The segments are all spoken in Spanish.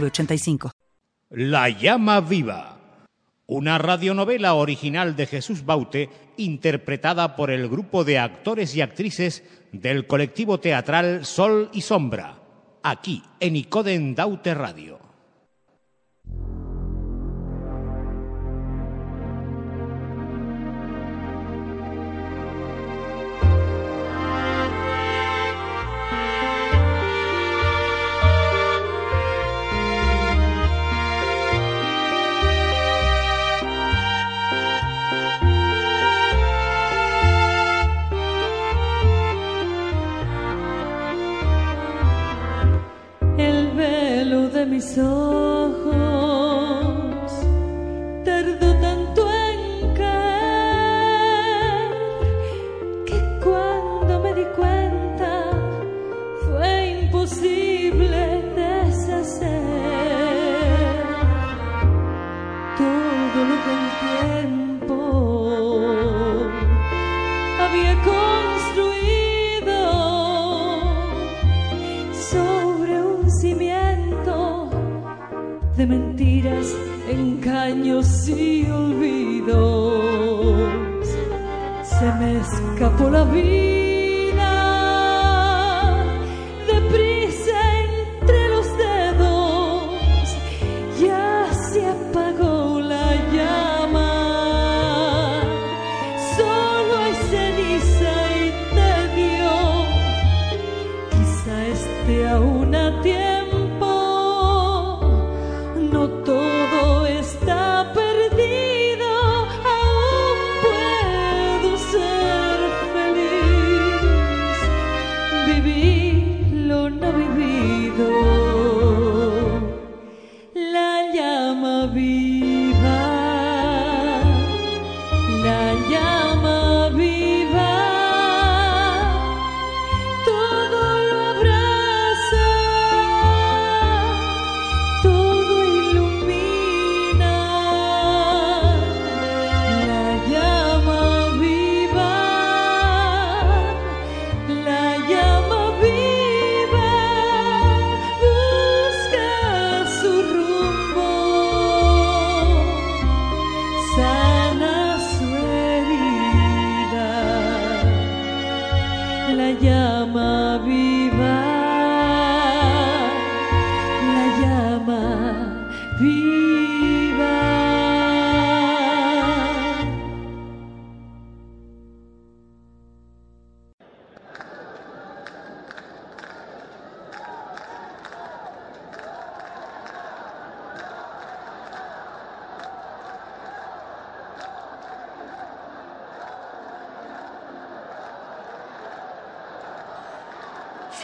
906985. La llama viva. Una radionovela original de Jesús Baute, interpretada por el grupo de actores y actrices del colectivo teatral Sol y Sombra, aquí en Icoden Daute Radio. Imposible deshacer todo lo que el tiempo había construido sobre un cimiento de mentiras, engaños y olvidos. Se me escapó la vida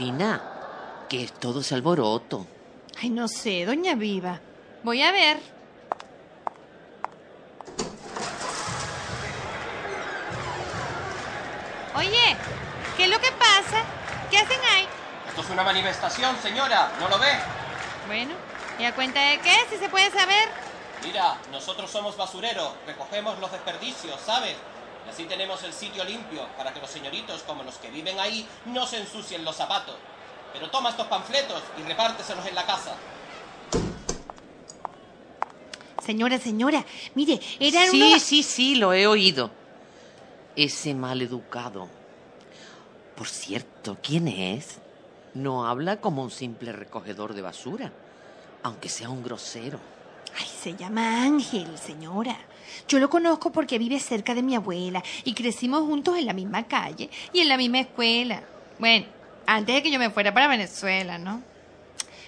Fina, que es todo ese alboroto. Ay, no sé, doña Viva. Voy a ver. Oye, ¿qué es lo que pasa? ¿Qué hacen ahí? Esto es una manifestación, señora, ¿no lo ve? Bueno, ¿y a cuenta de qué? Si se puede saber. Mira, nosotros somos basureros, recogemos los desperdicios, ¿sabes? Y así tenemos el sitio limpio para que los señoritos como los que viven ahí no se ensucien los zapatos. Pero toma estos panfletos y repárteselos en la casa. Señora, señora, mire, eran Sí, unos... sí, sí, lo he oído. Ese mal educado. Por cierto, ¿quién es? No habla como un simple recogedor de basura, aunque sea un grosero. Ay, se llama Ángel, señora. Yo lo conozco porque vive cerca de mi abuela y crecimos juntos en la misma calle y en la misma escuela. Bueno, antes de que yo me fuera para Venezuela, ¿no?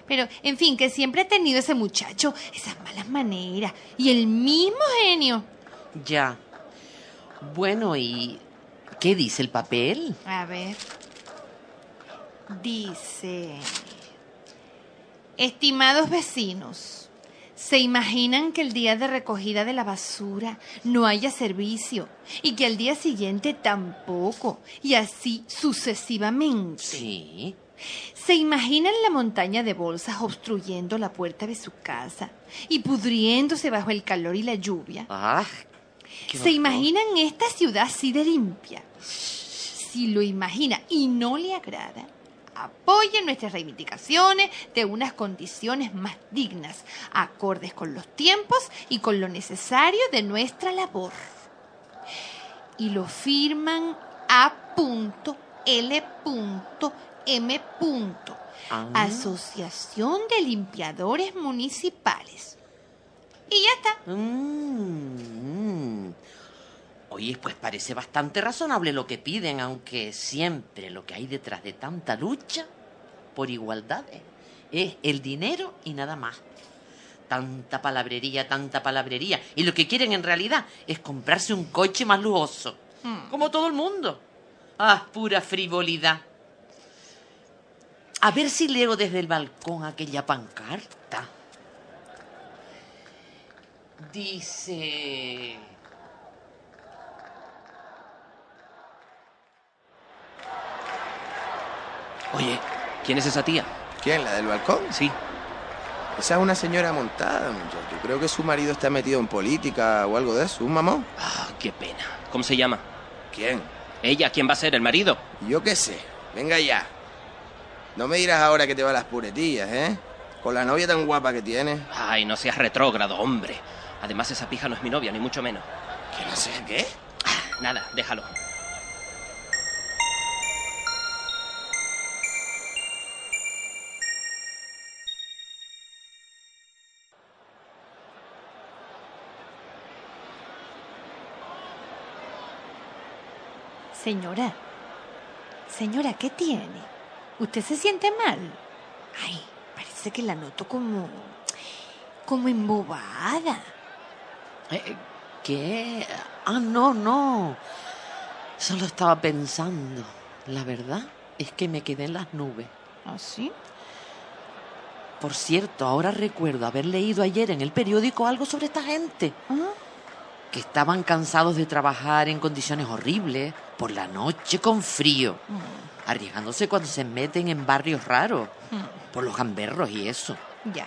Pero, en fin, que siempre he tenido ese muchacho, esas malas maneras y el mismo genio. Ya. Bueno, ¿y qué dice el papel? A ver. Dice... Estimados vecinos, ¿se imaginan que el día de recogida de la basura no haya servicio y que al día siguiente tampoco y así sucesivamente? Sí. ¿Se imaginan la montaña de bolsas obstruyendo la puerta de su casa y pudriéndose bajo el calor y la lluvia? Ah, ¿Se horror. imaginan esta ciudad así de limpia? Si lo imagina y no le agrada, apoyen nuestras reivindicaciones de unas condiciones más dignas, acordes con los tiempos y con lo necesario de nuestra labor. Y lo firman A.L.M. Ah. Asociación de Limpiadores Municipales. Y ya está. Mm, mm. Oye, pues parece bastante razonable lo que piden, aunque siempre lo que hay detrás de tanta lucha por igualdades es el dinero y nada más. Tanta palabrería, tanta palabrería. Y lo que quieren en realidad es comprarse un coche más lujoso. Como todo el mundo. Ah, pura frivolidad. A ver si leo desde el balcón aquella pancarta. Dice... Oye, ¿quién es esa tía? ¿Quién? ¿La del balcón? Sí. Esa es una señora montada, muchacho. Creo que su marido está metido en política o algo de eso. ¿Un mamón? Ah, qué pena. ¿Cómo se llama? ¿Quién? Ella, ¿quién va a ser? ¿El marido? Yo qué sé. Venga ya. No me dirás ahora que te va las puretillas, ¿eh? Con la novia tan guapa que tienes. Ay, no seas retrógrado, hombre. Además, esa pija no es mi novia, ni mucho menos. Que no sé qué. Ah, Nada, déjalo. Señora, señora, ¿qué tiene? ¿Usted se siente mal? Ay, parece que la noto como. como embobada. Eh, ¿Qué? Ah, no, no. Solo estaba pensando. La verdad es que me quedé en las nubes. ¿Ah, sí? Por cierto, ahora recuerdo haber leído ayer en el periódico algo sobre esta gente. ¿Ah? Que estaban cansados de trabajar en condiciones horribles, por la noche con frío, arriesgándose cuando se meten en barrios raros, por los gamberros y eso. Ya.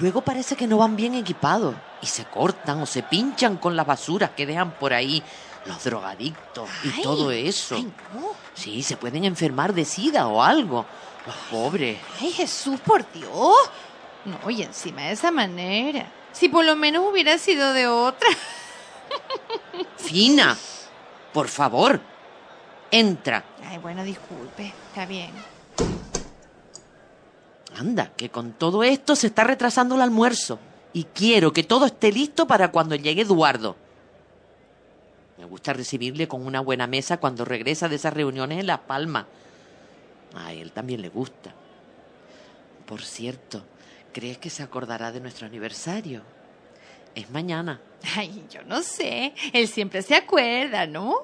Luego parece que no van bien equipados y se cortan o se pinchan con las basuras que dejan por ahí los drogadictos y todo eso. ay, no. Sí, se pueden enfermar de sida o algo. Los pobres. Ay, Jesús, por Dios. No, y encima de esa manera. Si por lo menos hubiera sido de otra. Fina, por favor, entra. Ay, bueno, disculpe. Está bien. Anda, que con todo esto se está retrasando el almuerzo. Y quiero que todo esté listo para cuando llegue Eduardo. Me gusta recibirle con una buena mesa cuando regresa de esas reuniones en Las Palmas. A él también le gusta. Por cierto, ¿crees que se acordará de nuestro aniversario? Es mañana. Ay, yo no sé. Él siempre se acuerda, ¿no?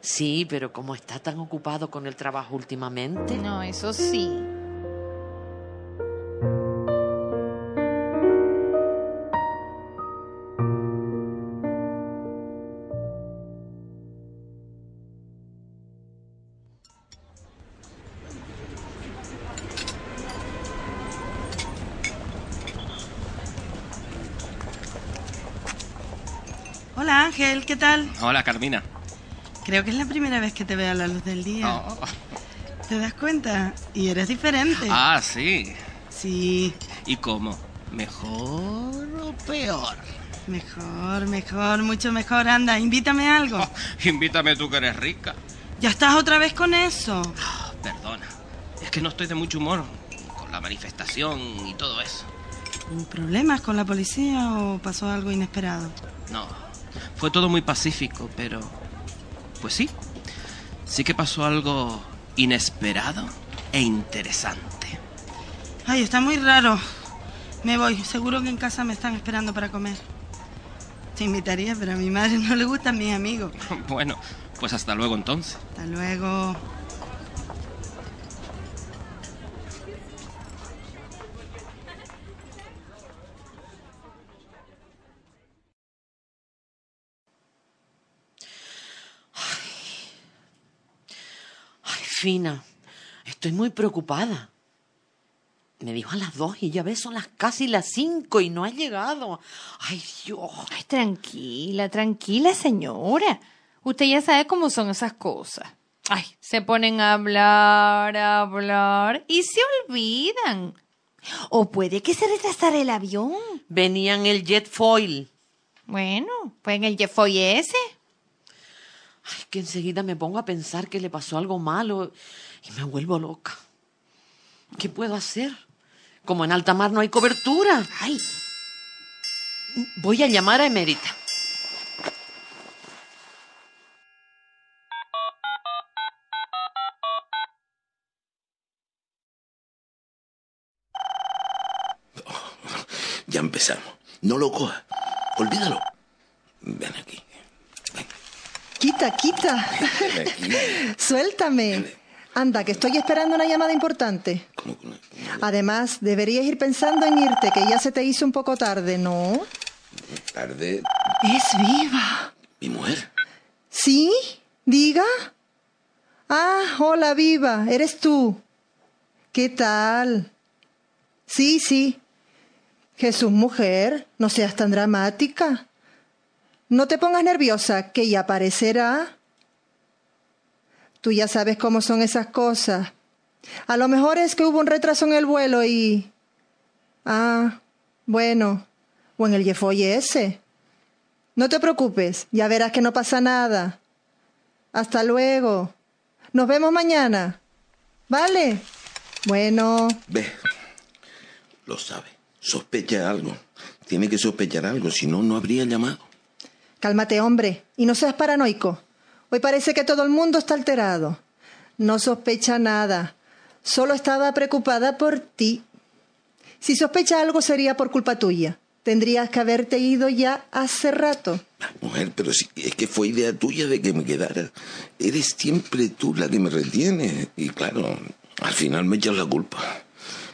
Sí, pero como está tan ocupado con el trabajo últimamente. No, eso sí. Hola Ángel, ¿qué tal? Hola, Carmina. Creo que es la primera vez que te veo a la luz del día. Oh. ¿Te das cuenta? Y eres diferente. Ah, sí. Sí, ¿Y cómo? ¿Mejor o peor? mejor, mejor, mucho mejor. Anda, invítame a algo. Invítame tú que eres rica. ¿Ya estás otra vez con eso? Ah, Perdona. Es que no estoy de mucho humor con la manifestación y todo eso. ¿Problemas con la policía o pasó algo inesperado? No. Fue todo muy pacífico, pero... Pues sí. Sí que pasó algo inesperado e interesante. Ay, está muy raro. Me voy. Seguro que en casa me están esperando para comer. Te invitaría, pero a mi madre no le gustan mis amigos. Bueno, pues hasta luego entonces. Hasta luego. Fina, estoy muy preocupada. Me dijo a las dos y ya ves, son las casi las cinco y no ha llegado. Ay, Dios. Ay, tranquila, tranquila, señora. Usted ya sabe cómo son esas cosas. Ay, se ponen a hablar, a hablar y se olvidan. O puede que se retrasara el avión. Venía en el jet foil. Bueno, pues en el Jeffoy ese. Ay, que enseguida me pongo a pensar que le pasó algo malo y me vuelvo loca. ¿Qué puedo hacer? Como en alta mar no hay cobertura. Ay. Voy a llamar a Emérita. Ya empezamos. No lo cojas. Olvídalo. Ven aquí. Quita, quita. Suéltame. Anda, que estoy esperando una llamada importante. Además, deberías ir pensando en irte, que ya se te hizo un poco tarde, ¿no? Tarde. Es viva. Mi mujer. ¿Sí? ¿Diga? Ah, hola, viva. ¿Eres tú? ¿Qué tal? Sí, sí. Jesús, mujer, no seas tan dramática. No te pongas nerviosa, que ya aparecerá. Tú ya sabes cómo son esas cosas. A lo mejor es que hubo un retraso en el vuelo y... Ah, bueno, o en el Jeffoy ese. No te preocupes, ya verás que no pasa nada. Hasta luego. Nos vemos mañana. ¿Vale? Bueno, Ve. Lo sabe. Sospecha algo. Tiene que sospechar algo, si no, no habría llamado. Cálmate, hombre, y no seas paranoico. Hoy parece que todo el mundo está alterado. No sospecha nada. Solo estaba preocupada por ti. Si sospecha algo sería por culpa tuya. Tendrías que haberte ido ya hace rato. Mujer, pero si es que fue idea tuya de que me quedara. Eres siempre tú la que me retiene. Y claro, al final me echas la culpa.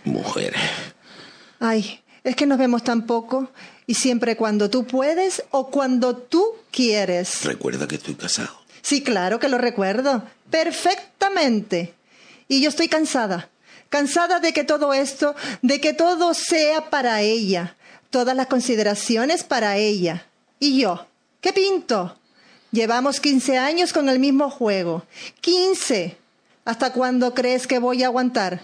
Mujer. Ay, es que nos vemos tan poco y siempre cuando tú puedes o cuando tú quieres. Recuerda que estoy casado. Sí, claro que lo recuerdo. Perfectamente. Y yo estoy cansada. Cansada de que todo esto, de que todo sea para ella. Todas las consideraciones para ella. Y yo, ¿qué pinto? Llevamos 15 años con el mismo juego. 15. ¿Hasta cuándo crees que voy a aguantar?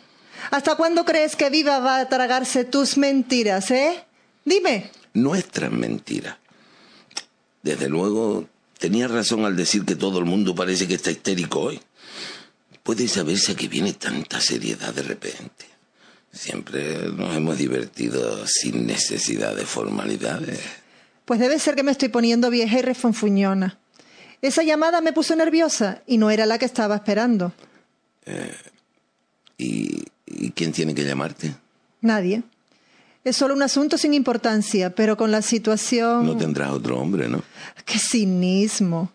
¿Hasta cuándo crees que Viva va a tragarse tus mentiras, eh? Dime. Nuestra mentira. Desde luego, tenía razón al decir que todo el mundo parece que está histérico hoy. Puede saberse a qué viene tanta seriedad de repente. Siempre nos hemos divertido sin necesidad de formalidades. Pues debe ser que me estoy poniendo vieja y refonfuñona. Esa llamada me puso nerviosa y no era la que estaba esperando. ¿Y, y quién tiene que llamarte? Nadie. Es solo un asunto sin importancia, pero con la situación... No tendrás otro hombre, ¿no? ¡Qué cinismo!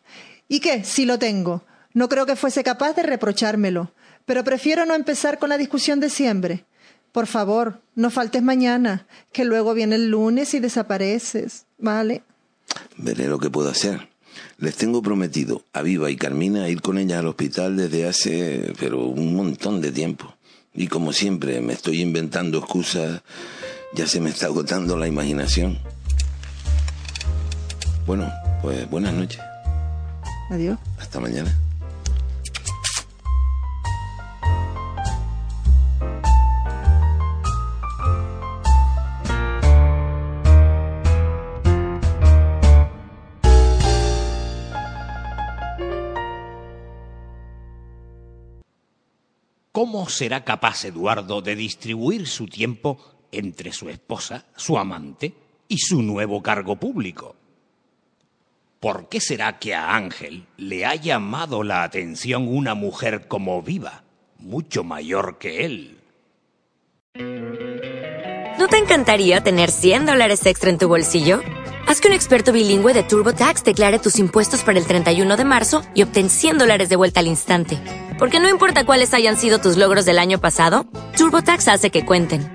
¿Y qué? Si lo tengo. No creo que fuese capaz de reprochármelo, pero prefiero no empezar con la discusión de siempre. Por favor, no faltes mañana, que luego viene el lunes y desapareces, ¿vale? Veré lo que puedo hacer. Les tengo prometido a Viva y Carmina ir con ellas al hospital desde hace, pero un montón de tiempo. Y como siempre me estoy inventando excusas, ya se me está agotando la imaginación. Bueno, pues buenas noches. Adiós. Hasta mañana. ¿Cómo será capaz Eduardo de distribuir su tiempo entre su esposa, su amante y su nuevo cargo público? ¿Por qué será que a Ángel le ha llamado la atención una mujer como viva, mucho mayor que él? ¿No te encantaría tener 100 dólares extra en tu bolsillo? Haz que un experto bilingüe de TurboTax declare tus impuestos para el 31 de marzo y obtén 100 dólares de vuelta al instante. Porque no importa cuáles hayan sido tus logros del año pasado, TurboTax hace que cuenten.